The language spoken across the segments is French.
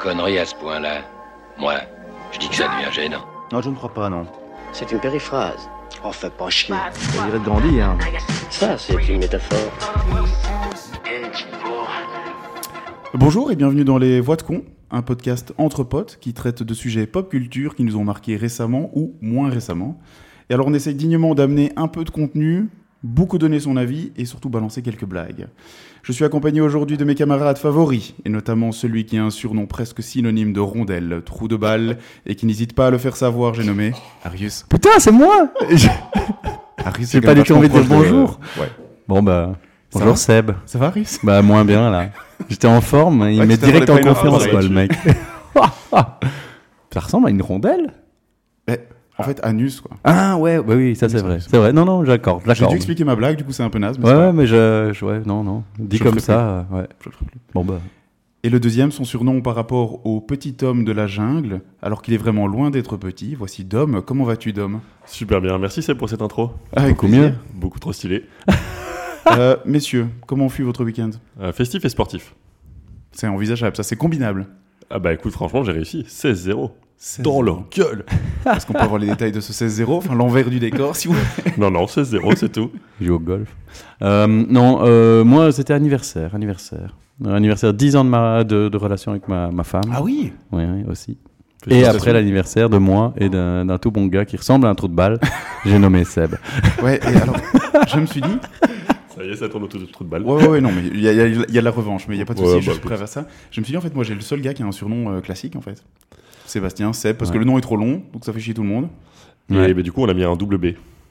conneries à ce point-là, moi, je dis que ça devient gênant. Non, je ne crois pas, non. C'est une périphrase. Oh, fais pas chier. On dirait de Gandhi, hein. Ça, c'est une métaphore. Bonjour et bienvenue dans Les Voix de Con, un podcast entre potes qui traite de sujets pop culture qui nous ont marqués récemment ou moins récemment. Et alors on essaye dignement d'amener un peu de contenu, beaucoup donner son avis et surtout balancer quelques blagues. Je suis accompagné aujourd'hui de mes camarades favoris, et notamment celui qui a un surnom presque synonyme de rondelle, trou de balle, et qui n'hésite pas à le faire savoir, j'ai nommé Arius. Putain, c'est moi Arius J'ai pas du tout envie de dire bonjour. Ouais. Bon bah, Ça bonjour Seb. Ça va Arius? Bah moins bien là. J'étais en forme, il Ouais, met direct en Ah, quoi le mec. Ça ressemble à une rondelle En fait, anus quoi. Ah ouais, ouais, oui, ça c'est vrai. c'est C'est vrai, non, non, j'accorde. J'ai dû expliquer ma blague, du coup c'est un peu naze. mais Ouais, c'est mais je, je- ouais, non, non. Dit Je comme ça, euh, ouais. Je le ferai plus. Bon bah. Et le deuxième, son surnom par rapport au petit homme de la jungle, alors qu'il est vraiment loin d'être petit. Voici Dom. Comment vas-tu, Dom? Super bien, merci Seb pour cette intro. Avec Beaucoup mieux. Beaucoup trop stylé. Euh, messieurs, comment fut votre week-end? Euh, festif et sportif. C'est envisageable, ça c'est combinable. Ah bah écoute, franchement, j'ai réussi. 16-0. 16-0. Dans leur gueule. Est-ce qu'on peut avoir les détails de ce 16-0 Enfin, l'envers du décor, si vous non, non, 16-0, c'est tout. Il joue au golf. Euh, non, euh, moi c'était anniversaire, anniversaire. Euh, anniversaire 10 ans de, ma, de, de relation avec ma, ma femme. Ah oui Oui, oui, aussi. Et après l'anniversaire de moi et d'un d'un tout bon gars qui ressemble à un trou de balle, j'ai nommé Seb. Ouais, et alors, je me suis dit, Ça y est, ça tourne autour du trou de balle. ouais, ouais, ouais, non, mais il y a, il y y a de la revanche, mais il n'y a pas de Ouais, souci, bah, je suis écoute. prêt à ça. Je me suis dit, en fait, moi j'ai le seul gars qui a un surnom euh, classique, en fait. Sébastien, Seb, parce Ouais. que le nom est trop long, donc ça fait chier tout le monde. Et bah, du coup, on a mis un double B.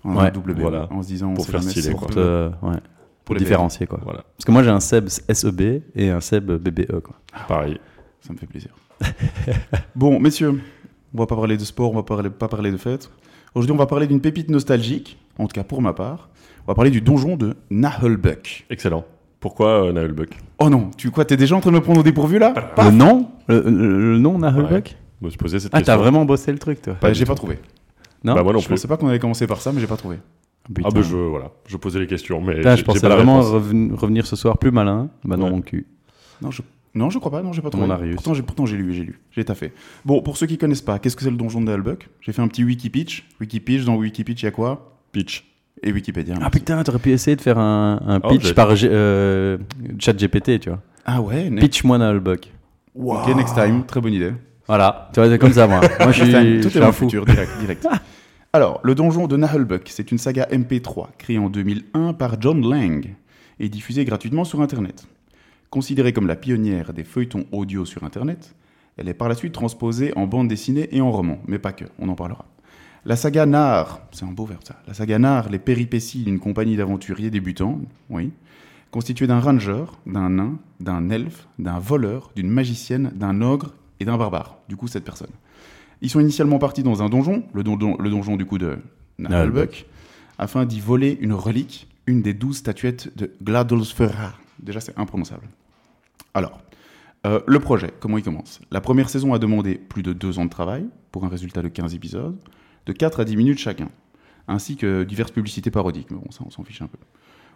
Ouais, un double B, voilà. en se disant, on Pour faire stylé, quoi. on Pour, ouais, pour les différencier quoi. Voilà, Parce que moi j'ai un Seb SEB et un Seb BBE quoi. pareil. Ça me fait plaisir. bon, messieurs, on va pas parler de sport, on va parler, pas parler de fête. Aujourd'hui, on va parler d'une pépite nostalgique, en tout cas pour ma part. On va parler du donjon de Nahelbuck. Excellent. Pourquoi euh, Nahelbuck Oh non, tu quoi, t'es déjà en train de me prendre au dépourvu là? Le nom? Le, le- le nom me suis posé cette Ah question. t'as vraiment bossé le truc toi Bah, J'ai pas trouvé. Non Bah moi non je plus. pensais pas qu'on allait commencer par ça, mais j'ai pas trouvé. Putain. Ah bah je, voilà, je posais les questions, mais Putain, je pensais pas vraiment reven- revenir ce soir plus malin. Bah non Ouais. mon cul. Non, je, non, je crois pas, non, j'ai pas trouvé. Pourtant, j'ai, pourtant, j'ai lu, j'ai lu, j'ai taffé. Bon, pour ceux qui connaissent pas, qu'est-ce que c'est le donjon de Nahelbuck J'ai fait un petit wiki pitch. Wiki pitch, dans wiki pitch, il y a quoi? Pitch. Et Wikipédia. Ah merci. putain t'aurais pu essayer de faire un, un Oh, pitch par euh, chat GPT tu vois. Ah ouais, Pitch moi Nahelbuck. Ok, next time, très bonne idée. Voilà, tu vois c'est comme ça moi. Moi je suis, tout je est un fou. futur, direct, direct. Alors, le donjon de Nahelbuck, c'est une saga MP3 créée en 2001 par John Lang et diffusée gratuitement sur Internet. Considérée comme la pionnière des feuilletons audio sur Internet, elle est par la suite transposée en bande dessinée et en roman, mais pas que, on en parlera. La saga Nar, c'est un beau verbe ça, la saga Nar, les péripéties d'une compagnie d'aventuriers débutants, oui, constituée d'un ranger, d'un nain, d'un elfe, d'un voleur, d'une magicienne, d'un ogre et d'un barbare, du coup cette personne. Ils sont initialement partis dans un donjon, le, donjon- le donjon du coup de Nahelbuck, afin d'y voler une relique, une des douze statuettes de Gladolsfera. Déjà, c'est imprononçable. Alors, euh, le projet, comment il commence? La première saison a demandé plus de deux ans de travail, pour un résultat de 15 épisodes, de 4 à 10 minutes chacun, ainsi que diverses publicités parodiques, mais bon, ça, on s'en fiche un peu.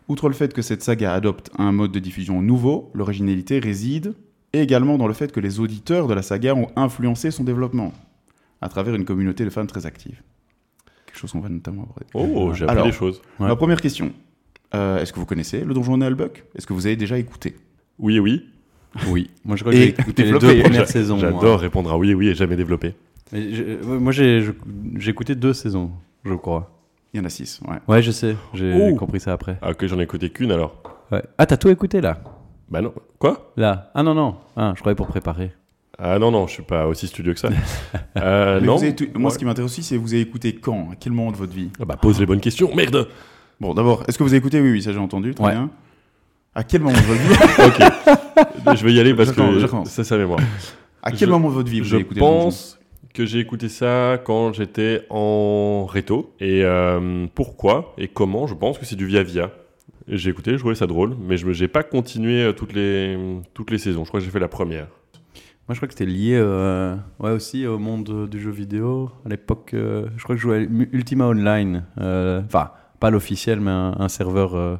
Outre le fait que cette saga adopte un mode de diffusion nouveau, l'originalité réside également dans le fait que les auditeurs de la saga ont influencé son développement, à travers une communauté de fans très active. Quelque chose qu'on va notamment aborder. Oh, j'ai appris Alors. des choses. Ouais. Ma première question. Euh, Est-ce que vous connaissez le donjon de Nahelbuck Est-ce que vous avez déjà écouté? Oui et oui. Oui. Moi je crois que Et j'ai écouté les développé. deux premières saisons. J'adore répondre à oui et oui et jamais développer. Mais je- euh, moi, j'ai je- j'ai écouté deux saisons, je crois. Il y en a six, ouais. Ouais, je sais. J'ai Oh. compris ça après. Ah ok, j'en ai écouté qu'une alors. Ouais. Ah, t'as tout écouté là? Bah non. Quoi? Là Ah non, non. Ah, je croyais pour préparer. Ah non, non, je suis pas aussi studieux que ça. Euh, non. vous avez tout- Moi, Ouais. ce qui m'intéresse aussi, c'est vous avez écouté quand? À quel moment de votre vie? Ah bah pose les bonnes questions, merde Bon, d'abord, est-ce que vous avez écouté? Oui, oui, ça j'ai entendu, très Ouais. bien. À quel moment de votre vie? Ok. je vais y aller parce Je je que ça, ça mémoire. À quel Je- moment de votre vie vous Je avez écouté donjon pense que j'ai écouté ça quand j'étais en réto. Et euh, pourquoi et comment? Je pense que c'est du via-via. J'ai écouté, je trouvais ça drôle, mais je n'ai pas continué euh, toutes les, toutes les saisons. Je crois que j'ai fait la première. Moi, je crois que c'était lié euh, ouais, aussi au monde du jeu vidéo. À l'époque, euh, je crois que je jouais à Ultima Online. Euh, Enfin, pas l'officiel, mais un, un serveur, euh,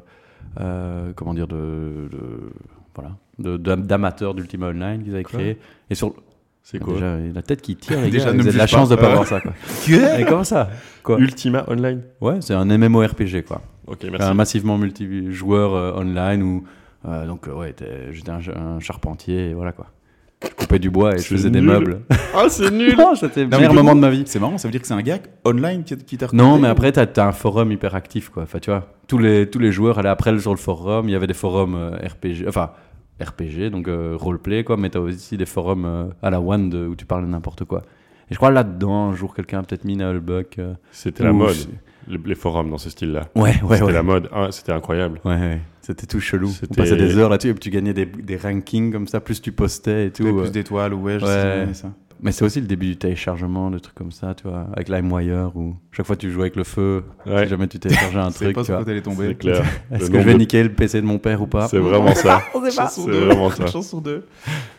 euh, comment dire, de, de- voilà, d'amateurs d'Ultima Online qu'ils avaient créé. Et sur C'est quoi Déjà, la tête qui tire, les Déjà, gars. Vous avez de la juge pas. chance de pas voir ça, quoi. Et comment ça? Quoi? Ultima Online? Ouais, c'est un MMORPG, quoi. Ok, Un merci. massivement multijoueur euh, online où euh, donc euh, ouais, j'étais un, un charpentier et voilà quoi. Je coupais du bois et je faisais des meubles. Ah, c'est nul c'était le meilleur moment coup, de ma vie. C'est marrant, ça veut dire que c'est un gars online qui, qui t'a Non, mais ou- après t'as as un forum hyper actif quoi. Enfin tu vois, tous les tous les joueurs allaient après sur le forum. Il y avait des forums euh, RPG, enfin RPG donc euh, roleplay quoi, mais t'as aussi des forums euh, à la one de- où tu parles de n'importe quoi. Et je crois là-dedans un jour quelqu'un a peut-être mis Nullbuck. euh, C'était la mode, les, les forums dans ce style-là. Ouais ouais C'était ouais. la mode, Ah, c'était incroyable. Ouais, ouais. C'était tout chelou. On C'était- passait des heures là-dessus et puis tu gagnais des, des rankings comme ça, plus tu postais et tout. Plus euh. d'étoiles, ouais, je Ouais. sais, mais ça. Mais c'est aussi le début du téléchargement, de trucs comme ça, tu vois, avec LimeWire où chaque fois tu jouais avec le feu, Ouais. si jamais tu téléchargeais un truc, pas tu vois. tomber. C'est clair. Est-ce Le que je vais nombre- niquer le PC de mon père ou pas? C'est vraiment ça. C'est deux. vraiment ça. Chance sur deux.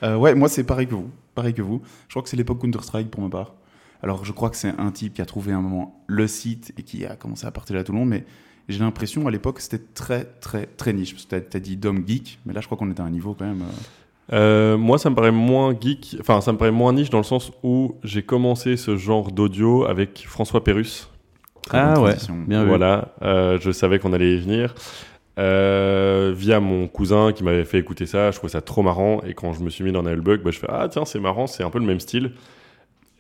Euh, ouais, moi c'est pareil que vous. Pareil que vous. Je crois que c'est l'époque Counter-Strike pour ma part. Alors je crois que c'est un type qui a trouvé un moment le site et qui a commencé à partager à tout le monde, mais j'ai l'impression à l'époque c'était très très très niche. Parce que t'as- t'as dit Dom Geek, mais là je crois qu'on était à un niveau quand même. euh, Euh, moi, ça me paraît moins geek, enfin, ça me paraît moins niche dans le sens où j'ai commencé ce genre d'audio avec François Pérus. Ah ouais, bien vu. Voilà, euh, je savais qu'on allait y venir. Euh, via mon cousin qui m'avait fait écouter ça, je trouvais ça trop marrant. Et quand je me suis mis dans Nullbug, bah, je fais Ah, tiens, c'est marrant, c'est un peu le même style.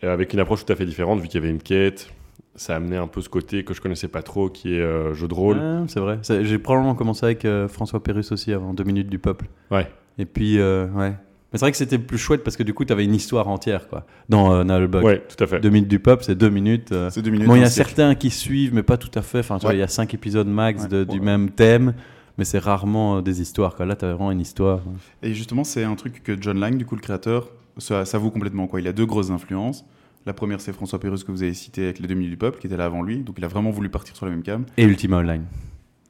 Et avec une approche tout à fait différente, vu qu'il y avait une quête. Ça a amené un peu ce côté que je connaissais pas trop, qui est euh, jeu de rôle. Ouais, c'est vrai. J'ai probablement commencé avec euh, François Pérus aussi avant, deux minutes du peuple. Ouais. Et puis, euh, ouais. Mais c'est vrai que c'était plus chouette parce que du coup, t'avais une histoire entière, quoi, dans euh, Nullbug. Ouais, tout à fait. Deux minutes du peuple, c'est deux minutes. euh, C'est deux minutes. Bon, il y a siècle. certains qui suivent, mais pas tout à fait. Enfin, tu vois, il y a cinq épisodes max Ouais. de- du Ouais. même thème, mais c'est rarement euh, des histoires. Quoi. Là, tu as vraiment une histoire. Et justement, c'est un truc que John Lang, du coup le créateur, ça, ça vaut complètement. Quoi. Il a deux grosses influences. La première, c'est François Pérus que vous avez cité avec les 2 minutes du peuple, qui était là avant lui. Donc il a vraiment voulu partir sur la même cam. Et Ultima Online,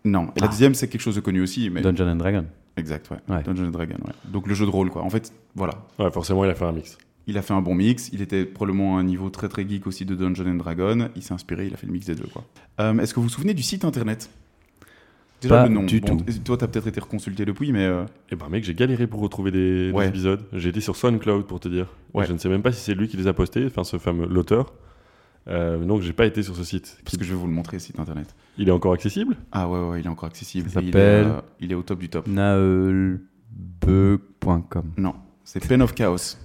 Non. Et la Ah. deuxième, c'est quelque chose de connu aussi. Mais... Dungeon and Dragon. Exact, ouais. And Dragons, ouais. Donc le jeu de rôle, quoi. En fait, voilà. Ouais, forcément, il a fait un mix. Il a fait un bon mix. Il était probablement à un niveau très très geek aussi de Dungeons and Dragons. Il s'est inspiré, il a fait le mix des deux, quoi. Euh, Est-ce que vous vous souvenez du site internet? Déjà Pas le nom. du Bon, tout. Toi, t'as peut-être été reconsulté depuis, mais euh, Et ben, mec, j'ai galéré pour retrouver des, épisodes. J'ai été sur SoundCloud pour te dire. Ouais. Je ne sais même pas si c'est lui qui les a postés, enfin, ce fameux l'auteur. Euh, donc, j'ai pas été sur ce site. parce que je vais vous le montrer, site internet. Il est encore accessible? Ah ouais, ouais, il est encore accessible. Ça il est, s'appelle euh, il est au top du top. Naeulbug.com. Non, c'est Pen of Chaos.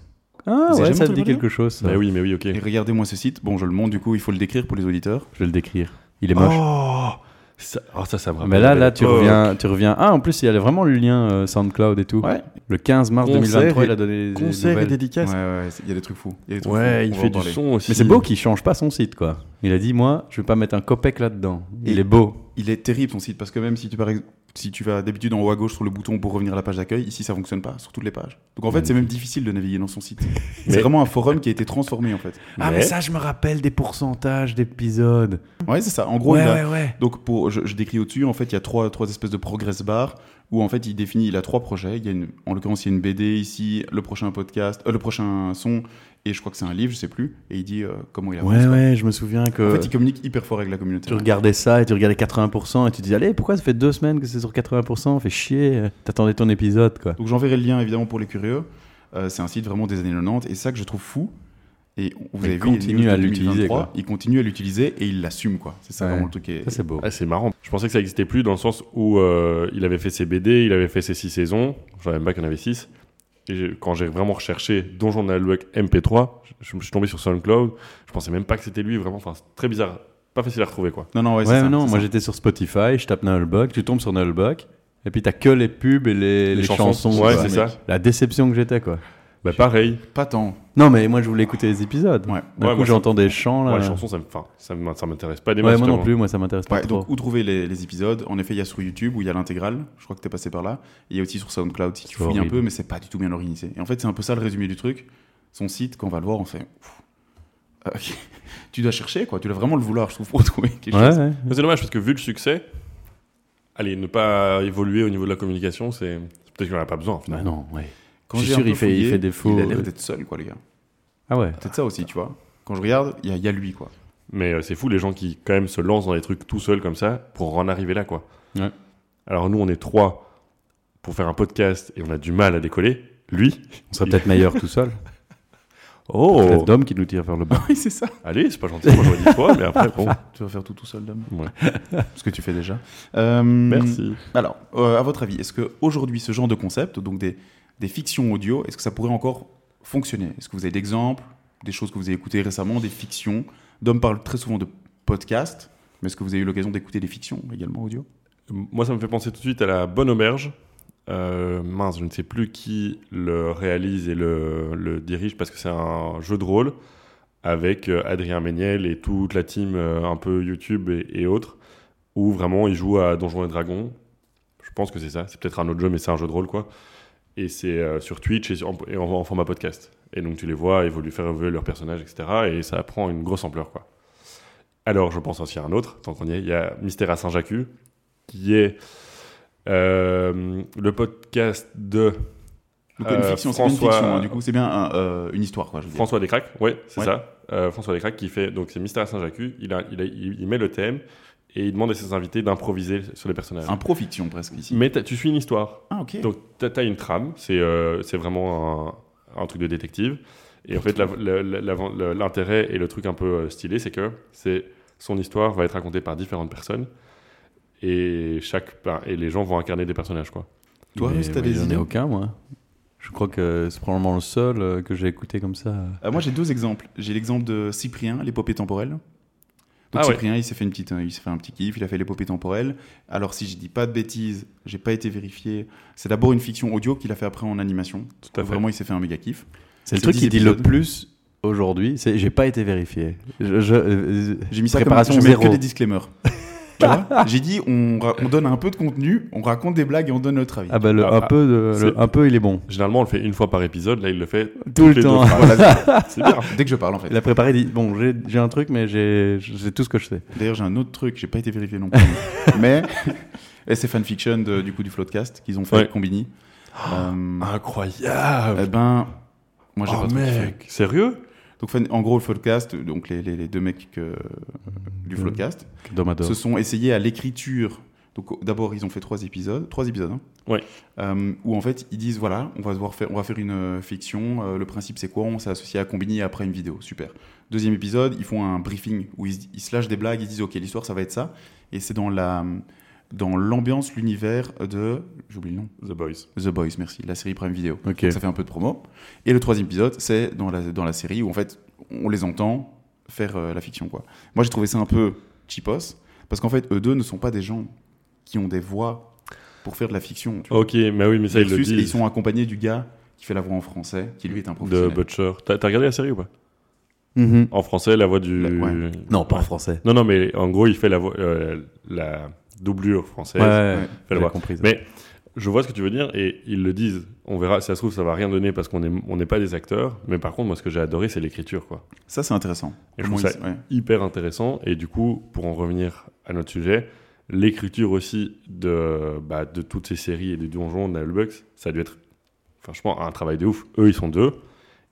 Ah ouais, ça me dit quelque chose. ça. Bah oui, mais oui, ok. Et regardez-moi ce site. Bon, je le montre, du coup, il faut le décrire pour les auditeurs. Je vais le décrire. Il est moche. Oh ça, oh, ça, ça me rappelle mais là, là, tu reviens, tu reviens. Ah, en plus, il y a vraiment le lien euh, SoundCloud et tout. Ouais. Le 15 mars Concert 2023, et- il a donné des Concert et nouvelles. Ouais, ouais, il y a des trucs fous. Il y a des trucs Ouais, fous. il On fait du parler. son aussi. Mais c'est beau qu'il change pas son site, quoi. Il a dit, moi, je vais pas mettre un copec là-dedans. Il Et- est beau. Il est terrible ton site parce que même si tu, par ex- si tu vas d'habitude en haut à gauche sur le bouton pour revenir à la page d'accueil, ici ça fonctionne pas sur toutes les pages. Donc en fait, c'est même difficile de naviguer dans son site. Mais- C'est vraiment un forum qui a été transformé en fait. Ah, mais ça, je me rappelle des pourcentages d'épisodes. Ouais, c'est ça. En gros, Ouais, il a- ouais, ouais. Donc, pour, je, je décris au-dessus, en fait, il y a trois, trois espèces de progress bars où, en fait, il définit, il a trois projets. Il y a une, en l'occurrence, il y a une BD ici, le prochain podcast, euh, le prochain son, et je crois que c'est un livre, je sais plus. Et il dit euh, comment il avance. Ouais, ouais, je me souviens que. En fait, il communique hyper fort avec la communauté. Tu regardais ça et tu regardais 80% et tu dis allez pourquoi ça fait deux semaines que c'est sur 80% fait chier euh, t'attendais ton épisode quoi Donc, j'enverrai le lien, évidemment, pour les curieux. Euh, c'est un site vraiment des années 90, et ça que je trouve fou. Et vous Il avez vu, continue à l'utiliser, 2023, quoi. Il continue à l'utiliser et il l'assume, quoi. C'est ça Ouais. vraiment le truc. qui est- ça c'est beau Ah, c'est marrant. Je pensais que ça existait plus dans le sens où euh, il avait fait ses BD, il avait fait ses six saisons. Je savais même pas qu'il y en avait six. Et j'ai- quand j'ai vraiment recherché Donjon Nalbuck MP3, je, me suis tombé sur SoundCloud. Je pensais même pas que c'était lui. Vraiment, enfin, c'est très bizarre. Pas facile à retrouver, quoi. Non, non, ouais, ouais, ça, non moi ça. j'étais sur Spotify je tape Nullbuck tu tombes sur Nullbuck et puis t'as que les pubs et les, les chansons, ouais, quoi. c'est ça. la déception que j'étais quoi Bah, pareil. Pas tant. non mais moi je voulais écouter les épisodes Ouais. Ouais, coup j'entends des chants là Ouais, les chansons, ça me- enfin, ça m'intéresse pas des Ouais, masses. moi non plus moi ça m'intéresse pas Ouais, trop donc où trouver les, les épisodes? En effet, il y a sur YouTube où il y a l'intégrale. Je crois que tu es passé par là. Il y a aussi sur SoundCloud si tu fouilles un peu, mais c'est pas du tout bien organisé. Et en fait, c'est un peu ça le résumé du truc. Son site, quand on va le voir, on fait. euh, tu dois chercher, quoi. Tu dois vraiment le vouloir, je trouve, pour trouver quelque ouais, chose. c'est dommage parce que vu le succès, allez, ne pas évoluer au niveau de la communication, c'est peut-être qu'il n'en a pas besoin. bah finalement. non ouais Quand Je suis sûr, il fait- il fouillé, fait des faux- Il a l'air d'être seul, quoi, les gars. ah ouais Peut-être ça aussi, tu vois. Quand je regarde, il y, a- il y a lui, quoi. Mais euh, c'est fou les gens qui quand même se lancent dans des trucs tout seuls comme ça pour en arriver là, quoi. Ouais. Alors nous, on est trois pour faire un podcast et on a du mal à décoller. Lui, on serait peut-être meilleur tout seul Oh C'est Dom qui nous tire vers le bas. Oui, c'est ça. Allez, c'est pas gentil, moi j'aurais dit toi, mais après, bon. Tu vas faire tout tout seul, Dom. Ouais. Ce que tu fais déjà. Euh, Merci. Alors, euh, à votre avis, est-ce que aujourd'hui ce genre de concept, donc des, des fictions audio, est-ce que ça pourrait encore fonctionner? Est-ce que vous avez d'exemples, des choses que vous avez écoutées récemment, des fictions? Dom parle très souvent de podcasts, mais est-ce que vous avez eu l'occasion d'écouter des fictions également audio? Moi, ça me fait penser tout de suite à la Bonne Auberge. Euh, mince, je ne sais plus qui le réalise et le, dirige parce que c'est un jeu de rôle avec euh, Adrien Méniel et toute la team euh, un peu YouTube et, et autres où vraiment ils jouent à Donjons et Dragons. Je pense que c'est ça. C'est peut-être un autre jeu, mais c'est un jeu de rôle quoi. Et c'est euh, sur Twitch et, en, et en- en format podcast. Et donc tu les vois évoluer, faire évoluer leurs personnages, etc. Et ça prend une grosse ampleur quoi. Alors je pense aussi à un autre, tant qu'on y est. Il y a Mystère à Saint-Jacques qui est euh, le podcast de Donc Euh, une fiction, c'est pas une François- fiction, hein, du coup, c'est bien un, euh, une histoire, quoi. Je. François Descraques. Ouais, c'est Ouais. ça. Euh, François Descraques qui fait donc c'est Mystère à Saint-Jacques. Il, a- il, a- il- il met le thème et il demande à ses invités d'improviser sur les personnages. Un pro-fiction presque ici. Mais tu suis une histoire. Ah, ok. Donc tu as, une trame. C'est euh, c'est vraiment un, un truc de détective. Et en fait, l'intérêt et le truc un peu euh, stylé, c'est que c'est son histoire va être racontée par différentes personnes et chaque ben, et les gens vont incarner des personnages quoi. Toi, Russ, t'as des J'en ai idées aucun, moi. Je crois que c'est probablement le seul euh, que j'ai écouté comme ça. Euh, moi, j'ai deux exemples. J'ai l'exemple de Cyprien, l'épopée temporelle. Donc Ah ouais. Cyprien, il s'est fait une petite, euh, il s'est fait un petit kiff, il a fait l'épopée temporelle. Alors si je dis pas de bêtises, j'ai pas été vérifié. C'est d'abord une fiction audio qu'il a fait après en animation. Tout à fait. Vraiment, il s'est fait un méga kiff. C'est le truc 10 qui dit le plus aujourd'hui. C'est j'ai pas été vérifié. Euh, J'ai mis ça préparation comme je mets que zéro. des disclaimers. J'ai dit on, donne un peu de contenu, on raconte des blagues et on donne notre avis. Ah bah le, Ah, un peu, de, c'est- le- un peu, il est bon. Généralement, on le fait une fois par épisode. Là, il le fait Tout le les temps. c'est bien. Dès que je parle en fait. Il a préparé, il dit bon, j'ai j'ai un truc, mais j'ai c'est tout ce que je sais. D'ailleurs, j'ai un autre truc, j'ai pas été vérifié non plus. mais et c'est fanfiction de- du coup du Floodcast qu'ils ont fait Ouais. avec Combini. Euh, Incroyable. eh ben, moi j'ai oh pas mec, sérieux? Donc en gros, le Floodcast, donc les, les- les deux mecs que- du Mhm. Floodcast, Domador. se sont essayés à l'écriture. Donc d'abord, ils ont fait trois épisodes, trois épisodes, hein, Ouais. euh, où en fait ils disent voilà, on va devoir faire, on va faire une euh, fiction. euh, le principe c'est quoi? On s'est associé à Combini après une vidéo, super. Deuxième épisode, ils font un briefing où ils se lâchent des blagues, ils disent ok, l'histoire ça va être ça, et c'est dans la dans l'ambiance, l'univers de j'oublie le nom. The Boys. The Boys, merci, la série Prime Video. Ok. Donc ça fait un peu de promo. Et le troisième épisode, c'est dans la, dans la série où en fait on les entend faire euh, la fiction. quoi. Moi j'ai trouvé ça un peu cheapos, parce qu'en fait eux deux ne sont pas des gens qui ont des voix pour faire de la fiction. tu vois. Ok, mais oui, mais ça, ils le et disent. ils sont accompagnés du gars qui fait la voix en français, qui lui est un de professionnel. Butcher. T'as regardé la série ou pas? Mhm. En français, la voix du. La- ouais. Non, pas en français. Non, non, mais en gros, il fait la, voix, euh, la doublure française. Ouais, ouais. Compris. Mais je vois ce que tu veux dire et ils le disent. On verra, si ça se trouve, ça va rien donner parce qu'on n'est on n'est pas des acteurs. Mais par contre, moi, ce que j'ai adoré, c'est l'écriture, quoi. Ça c'est intéressant. Et je trouve ça hyper intéressant. Et du coup, pour en revenir à notre sujet, l'écriture aussi de, bah, de toutes ces séries et des donjons de Nullbucks, ça a dû être franchement un travail de ouf. Eux, ils sont deux.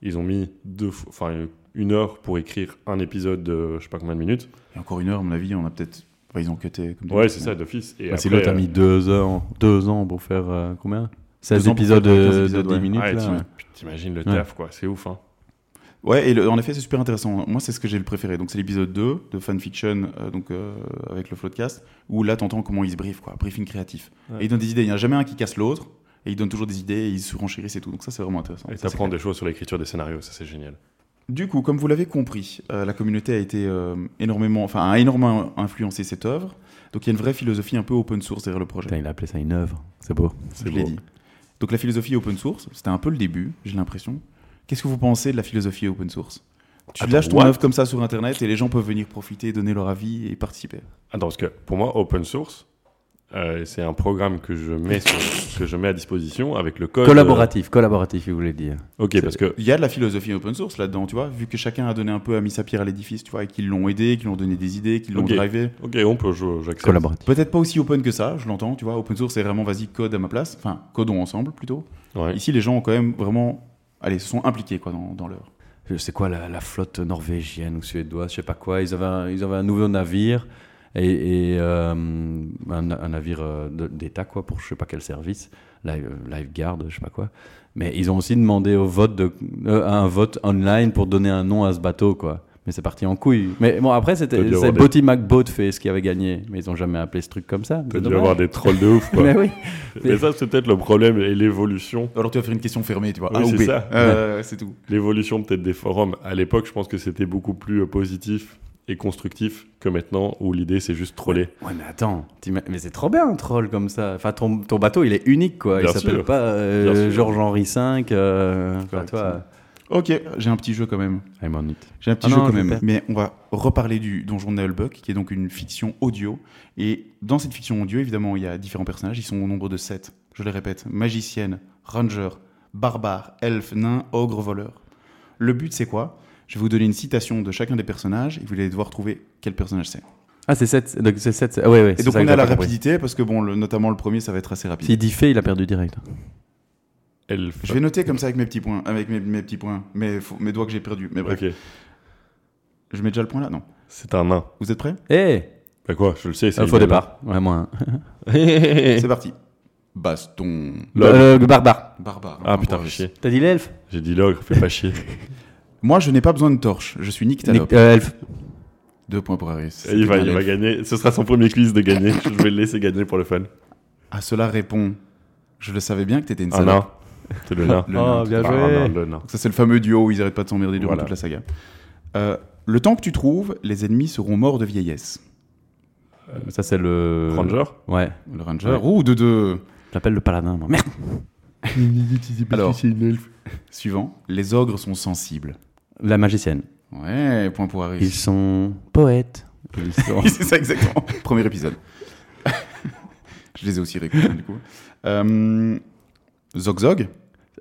Ils ont mis deux, enfin, une heure pour écrire un épisode de je sais pas combien de minutes. Et encore une heure, à mon avis, on a peut-être. Ils ont cuté comme Ouais, c'est ça, d'office. Et Bah, si après, l'autre a euh, mis deux ans, deux ans pour faire euh, combien? 16 Deux ans pour épisodes faire 15 de, épisodes, de 10 ouais. minutes. ouais, là, ouais. T'imagines le Ouais. taf, quoi. C'est ouf, hein. Ouais, et le- en effet, c'est super intéressant. Moi, c'est ce que j'ai le préféré. Donc, c'est l'épisode 2 de fanfiction, euh, donc euh, avec le Floodcast, où là, t'entends comment ils se briefent, quoi. Briefing créatif. Ouais. Et ils donnent des idées. Il n'y en a jamais un qui casse l'autre. Et ils donnent toujours des idées et ils se renchérissent et tout. Donc, ça, c'est vraiment intéressant. Et Ça, t'apprends des choses sur l'écriture des scénarios, ça c'est génial. Du coup, comme vous l'avez compris, euh, la communauté a été euh, énormément, enfin, a énormément influencé cette œuvre. Donc, il y a une vraie philosophie un peu open source derrière le projet. Putain, il a appelé ça une œuvre. C'est beau. C'est Je l'ai beau. dit. Donc, la philosophie open source, c'était un peu le début, j'ai l'impression. Qu'est-ce que vous pensez de la philosophie open source? Tu Attends, lâches ton œuvre comme ça sur Internet et les gens peuvent venir profiter, donner leur avis et participer. Attends, parce que pour moi, open source, euh, c'est un programme que je mets sur- que je mets à disposition avec le code. Collaboratif, collaboratif, il voulait dire. Ok, parce que Il y a de la philosophie open source là-dedans, tu vois, vu que chacun a donné un peu, a mis sa pierre à l'édifice, tu vois, et qu'ils l'ont aidé, qu'ils l'ont donné des idées, qu'ils l'ont Ok. drivé. ok, on peut, j'accepte. Collaboratif. Peut-être pas aussi open que ça, je l'entends, tu vois. Open source, c'est vraiment vas-y, code à ma place. Enfin, codons ensemble plutôt. Ouais. Ici, les gens ont quand même vraiment, allez, se sont impliqués quoi dans, dans l'œuvre. C'est quoi la, la flotte norvégienne ou suédoise, je sais pas quoi. Ils avaient un, ils avaient un nouveau navire et, et, euh, un, un navire euh, d'État quoi pour je sais pas quel service live, Liveguard, je sais pas quoi. Mais ils ont aussi demandé au vote de, euh, un vote online pour donner un nom à ce bateau, quoi. Mais c'est parti en couille. Mais bon, après, c'était c'est Boaty McBoatface qui avait gagné. Mais ils ont jamais appelé ce truc comme ça. T'as dû avoir des trolls de ouf, quoi. Mais oui. Mais ça, c'est peut-être le problème et l'évolution. Alors tu vas faire une question fermée, tu vois. Oui, A ou c'est ça. Euh, C'est tout. L'évolution peut-être des forums. À l'époque, je pense que c'était beaucoup plus euh, positif et constructif que maintenant, où l'idée, c'est juste troller. Ouais, mais attends, mais c'est trop bien un troll comme ça. Enfin, ton, ton bateau, il est unique, quoi. Bien il s'appelle pas euh, Bien sûr. Georges-Henri V. Euh, toi, Ok, j'ai un petit jeu quand même. I'm on it. J'ai un petit Ah jeu non, quand je même. perds. Mais on va reparler du Donjon de Nullbuck, qui est donc une fiction audio. Et dans cette fiction audio, évidemment, il y a différents personnages. Ils sont au nombre de 7. Je les répète magicienne, ranger, barbare, elfe, nain, ogre, voleur. Le but, c'est quoi? Je vais vous donner une citation de chacun des personnages et vous allez devoir trouver quel personnage c'est. Ah, c'est 7. Donc, c'est 7. Ouais, ouais. Et donc ça on a la compris. rapidité parce que bon, le- notamment le premier, ça va être assez rapide. S'il dit fait, il a perdu direct. Elf. Je vais noter comme ça avec mes petits points, avec mes, mes petits points, mes, faux- mes doigts que j'ai perdus. Mais bref, Ok. je mets déjà le point là? Non. C'est un nain. Vous êtes prêts? Eh Bah quoi, je le sais, c'est Faux une départ. Ouais, moi. hein. C'est parti. Baston. L'ogre. Euh, le barbare. Barbare. Ah Un putain, fais chier. T'as dit l'elfe? J'ai dit l'ogre, fais pas chier. Moi, je n'ai pas besoin de torche. Je suis Nick Talop. Nick- euh, elfe. Deux points pour Harris. Il va, il va gagner. Ce sera son premier quiz de gagner. je vais le laisser gagner pour le fun. À cela répond. Je le savais bien que t'étais une Un salope. nain. C'est le nain. Le Oh, nain, bien Ah, joué. nain, le nain. Ça, c'est le fameux duo où ils arrêtent pas de s'emmerder durant Voilà. toute la saga. Euh, le temps que tu trouves, les ennemis seront morts de vieillesse. Ça, c'est le. Ranger Ouais. Le ranger. Ouh, de deux. J'appelle le paladin. moi. Merde. Alors, suivant. Les ogres sont sensibles. La magicienne. Ouais, point pour Harris. Ils sont poètes. Ils sont. C'est ça exactement. Premier épisode. je les ai aussi réécoutés du coup. Euh, Zog Zog.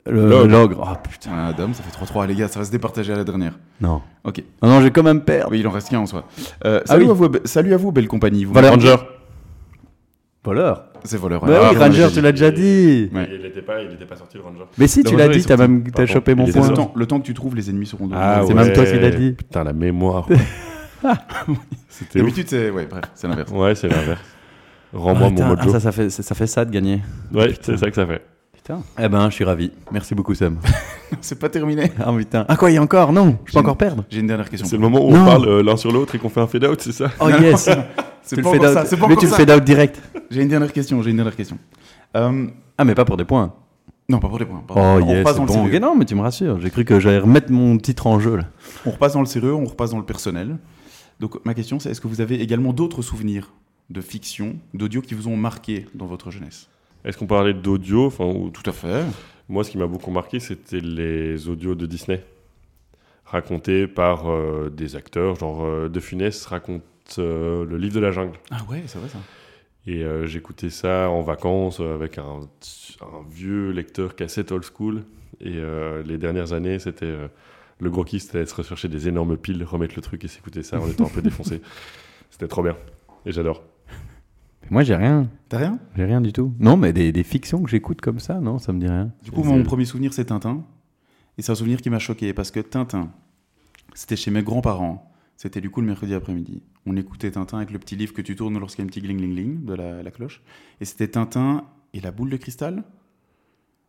L'ogre. Oh putain. Ah, Dom, ça fait 3-3 les gars, ça va se départager à la dernière. Non. Ok. Oh non, j'ai quand même perdre. Oui, il en reste qu'un en soi. Euh, Ah salut, oui. à vous, salut à vous, belle compagnie. Vous Voilà. Ranger. Voleur. C'est voleur. Bah oui, Ah, Ranger, tu l'as déjà dit. Ouais. Il n'était pas, pas sorti le Ranger. Mais si, Le tu l'as dit, t'as même t'as Pardon. chopé mon point. Le temps, le temps que tu trouves, les ennemis seront dans Ah C'est ouais. même toi qui l'as dit. Putain, la mémoire. D'habitude, c'est ouais, bref, c'est l'inverse. Ouais, c'est l'inverse. Rends-moi Ah, mon mojo. ah, ça, ça, fait, ça, ça fait ça de gagner. Ouais, c'est ça que ça fait. Putain. Eh ben, je suis ravi. Merci beaucoup, Sam. c'est pas terminé. ah putain. Ah quoi, il y a encore? Non, je peux encore perdre. J'ai une dernière question. C'est le moment où Non. on parle euh, l'un sur l'autre et qu'on fait un fade-out, c'est ça? Oh yes. C'est tu le pas ça. out. Pas Mais tu le ça. fais out direct. J'ai une dernière question. J'ai une dernière question. Euh, Ah, mais pas pour des points. non, pas pour les points. pardon. Oh on yes, repasse c'est dans le bon. sérieux. Ok, non, mais tu me rassures. J'ai cru que j'allais remettre mon titre en jeu là. On repasse dans le sérieux, on repasse dans le personnel. Donc ma question c'est est-ce que vous avez également d'autres souvenirs de fiction, d'audio qui vous ont marqué dans votre jeunesse? Est-ce qu'on parlait d'audio enfin, ou... Tout à fait. Moi, ce qui m'a beaucoup marqué, c'était les audios de Disney, racontés par euh, des acteurs. Genre, euh, De Funès raconte euh, le livre de la jungle. Ah ouais, c'est vrai ça. Et euh, j'écoutais ça en vacances avec un, un vieux lecteur cassette old school. Et les dernières années, c'était le gros kiff, c'était se rechercher des énormes piles, remettre le truc et s'écouter ça en étant un peu défoncé. C'était trop bien. Et j'adore. Moi, j'ai rien. T'as rien? J'ai rien du tout. Non, mais des, des fictions que j'écoute comme ça, non, ça me dit rien. Du coup, mon premier souvenir c'est Tintin. Et c'est un souvenir qui m'a choqué parce que Tintin, c'était chez mes grands-parents. C'était du coup le mercredi après-midi. On écoutait Tintin avec le petit livre que tu tournes lorsqu'il y a un petit gling gling gling de la, la cloche. Et c'était Tintin et la boule de cristal.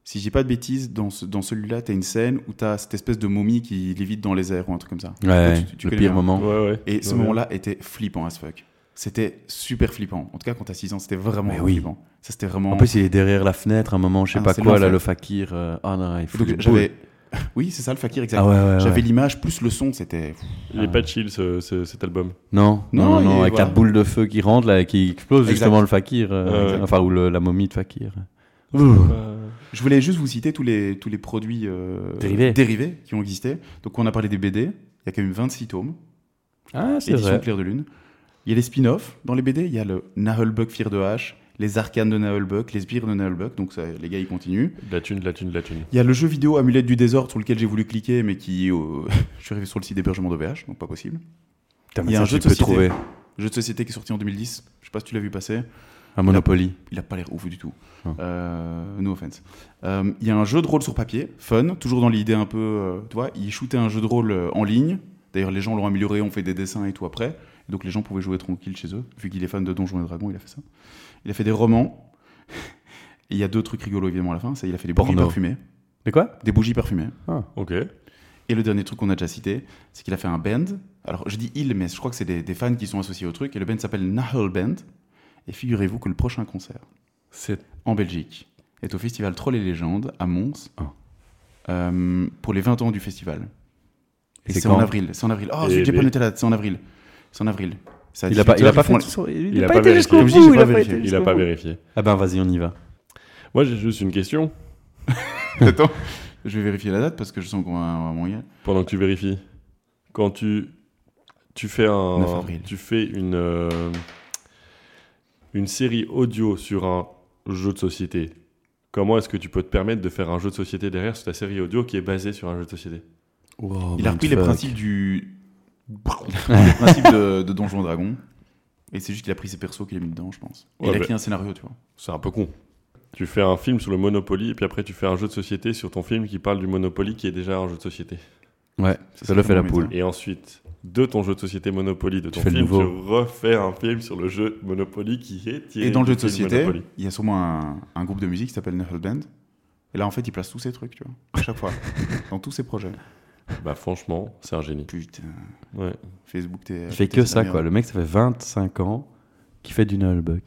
Si je dis pas de bêtises, dans, ce- dans celui-là, tu as une scène où tu as cette espèce de momie qui lévite dans les airs ou un truc comme ça. Ouais, tu- tu le pire bien. moment. Ouais, ouais. Et ce Ouais. moment-là était flippant as fuck. C'était super flippant. En tout cas, quand t'as 6 ans, c'était vraiment oui. flippant. Ça, c'était vraiment. En plus, il est derrière la fenêtre, un moment, je sais Ah, pas quoi, là, le fakir. euh, Ah non, il faut. J'avais. Oui, c'est ça le fakir, exact. Ah ouais, ouais, J'avais ouais. l'image plus le son, c'était. Il est pas chill ce- ce- cet album. Non, non, Non, avec voilà. la boule de feu qui rentre, là, et qui explose Exact. justement le fakir. euh, Ouais. Enfin, ou le- la momie de fakir. Je voulais juste vous citer tous les, tous les produits euh, Dérivés. qui ont existé. Donc, on a parlé des BD. Il y a quand même 26 tomes. Ah, c'est Édition vrai. Clair de Lune. Il y a les spin-offs dans les BD. Il y a le Nahelbuck Fear de Hache, les arcanes de Nahelbuck, les sbires de Nahelbuck. Donc, ça, les gars, ils continuent. De la thune, de la thune, de la thune. Il y a le jeu vidéo Amulette du désordre sur lequel j'ai voulu cliquer, mais qui. euh, je suis arrivé sur le site d'hébergement d'OVH, donc pas possible. Putain, Il y a un jeu de société. trouver. Jeu de société qui est sorti en 2010. Je sais pas si tu l'as vu passer. Un Monopoly. Il a pas l'air ouf du tout. Euh, no offense. Euh, Il y a un jeu de rôle sur papier, fun, toujours dans l'idée un peu. euh, tu vois, il shootait un jeu de rôle en ligne. D'ailleurs, les gens l'ont amélioré, ont fait des dessins et tout après. Donc les gens pouvaient jouer tranquille chez eux. Vu qu'il est fan de Donjons et Dragons, il a fait ça. Il a fait des romans. Et il y a deux trucs rigolos évidemment à la fin. C'est il a fait des bougies parfumées. Mais quoi? Des bougies parfumées. Ok. Et le dernier truc qu'on a déjà cité, c'est qu'il a fait un band. Alors je dis il, mais je crois que c'est des, des fans qui sont associés au truc. Et le band s'appelle Nahel Band. Et figurez-vous que le prochain concert C'est en Belgique est au festival Troll et Légendes à Mons Ah. euh, pour les 20 ans du festival. Et C'est en avril. C'est en avril. Oh, j'ai pas noté date. C'est en avril. C'est en avril. Il a pas, il a 18 pas fait. son- Il, Il a a pas été jusqu'au bout. Il pas a pas vérifié. a pas. Ah ben vas-y, on y va. Moi, j'ai juste une question Attends, je vais vérifier la date parce que je sens qu'on va, on va mourir. pendant que tu vérifies. Quand tu tu fais un 9 avril. tu fais une euh, une série audio sur un jeu de société. Comment est-ce que tu peux te permettre de faire un jeu de société derrière sur ta série audio qui est basée sur un jeu de société? Il a repris les principes du. Les principes de, de Donjons et Dragons. Et c'est juste qu'il a pris ses persos qu'il a mis dedans, je pense. Et Ouais, il a mais- écrit un scénario, tu vois. C'est un peu con. Tu fais un film sur le Monopoly et puis après tu fais un jeu de société sur ton film qui parle du Monopoly qui est déjà un jeu de société. Ouais, ça le fait la poule. Et ensuite, de ton jeu de société Monopoly, de ton fais le film, nouveau. tu refais un film sur le jeu Monopoly qui est tiré Et dans le jeu de film société, Monopoly. il y a sûrement un, un groupe de musique qui s'appelle Knuckle Band. Et là, en fait, il place tous ces trucs, tu vois. À chaque fois. dans tous ses projets. Bah franchement, c'est un génie. Putain. Ouais. Facebook, t'es. Il fait que ça, quoi. Le mec, ça fait 25 ans qu'il fait du nullbug.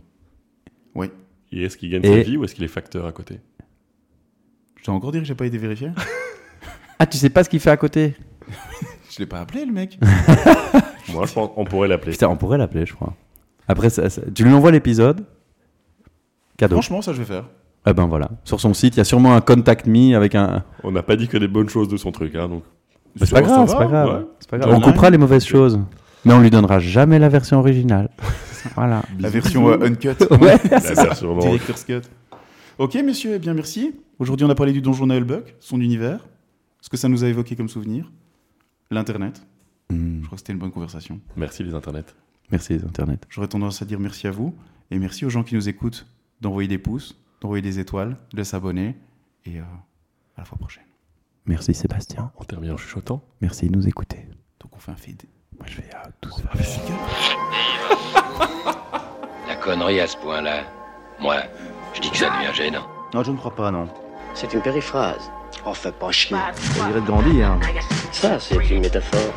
Et est-ce qu'il gagne Et- sa vie ou est-ce qu'il est facteur à côté? Je t'ai encore dit que j'ai pas été vérifié Ah, tu sais pas ce qu'il fait à côté? Je l'ai pas appelé, le mec. Moi, je pense qu'on pourrait l'appeler. Putain, on pourrait l'appeler, je crois. Après, ça- ça- tu lui envoies l'épisode. Cadeau. Franchement, ça, je vais faire. Eh ben voilà. Sur son site, il y a sûrement un contact me avec un. On n'a pas dit que des bonnes choses de son truc, hein, donc. C'est pas grave, c'est pas grave. ouais. C'est pas grave. John On coupera les mauvaises choses. Mais on lui donnera jamais la version originale. voilà. La version euh, uncut. Ouais. La version. Director's cut. Ok, messieurs, eh bien merci. Aujourd'hui, on a parlé du donjon Nullbuck, son univers, ce que ça nous a évoqué comme souvenir, l'Internet. Hmm, Je crois que c'était une bonne conversation. Merci les internets. Merci les internets. J'aurais tendance à dire merci à vous et merci aux gens qui nous écoutent d'envoyer des pouces, d'envoyer des étoiles, de s'abonner et euh, à la fois prochaine. Merci Sébastien. On termine en chuchotant. Merci de nous écouter. Donc on fait un feed. Moi je vais à tout La connerie à ce point-là, moi, je dis que ça devient gênant. Non, je ne crois pas, non. C'est une périphrase. Oh, fais pas chier. On dirait de Gandhi, hein. Ça, c'est une métaphore.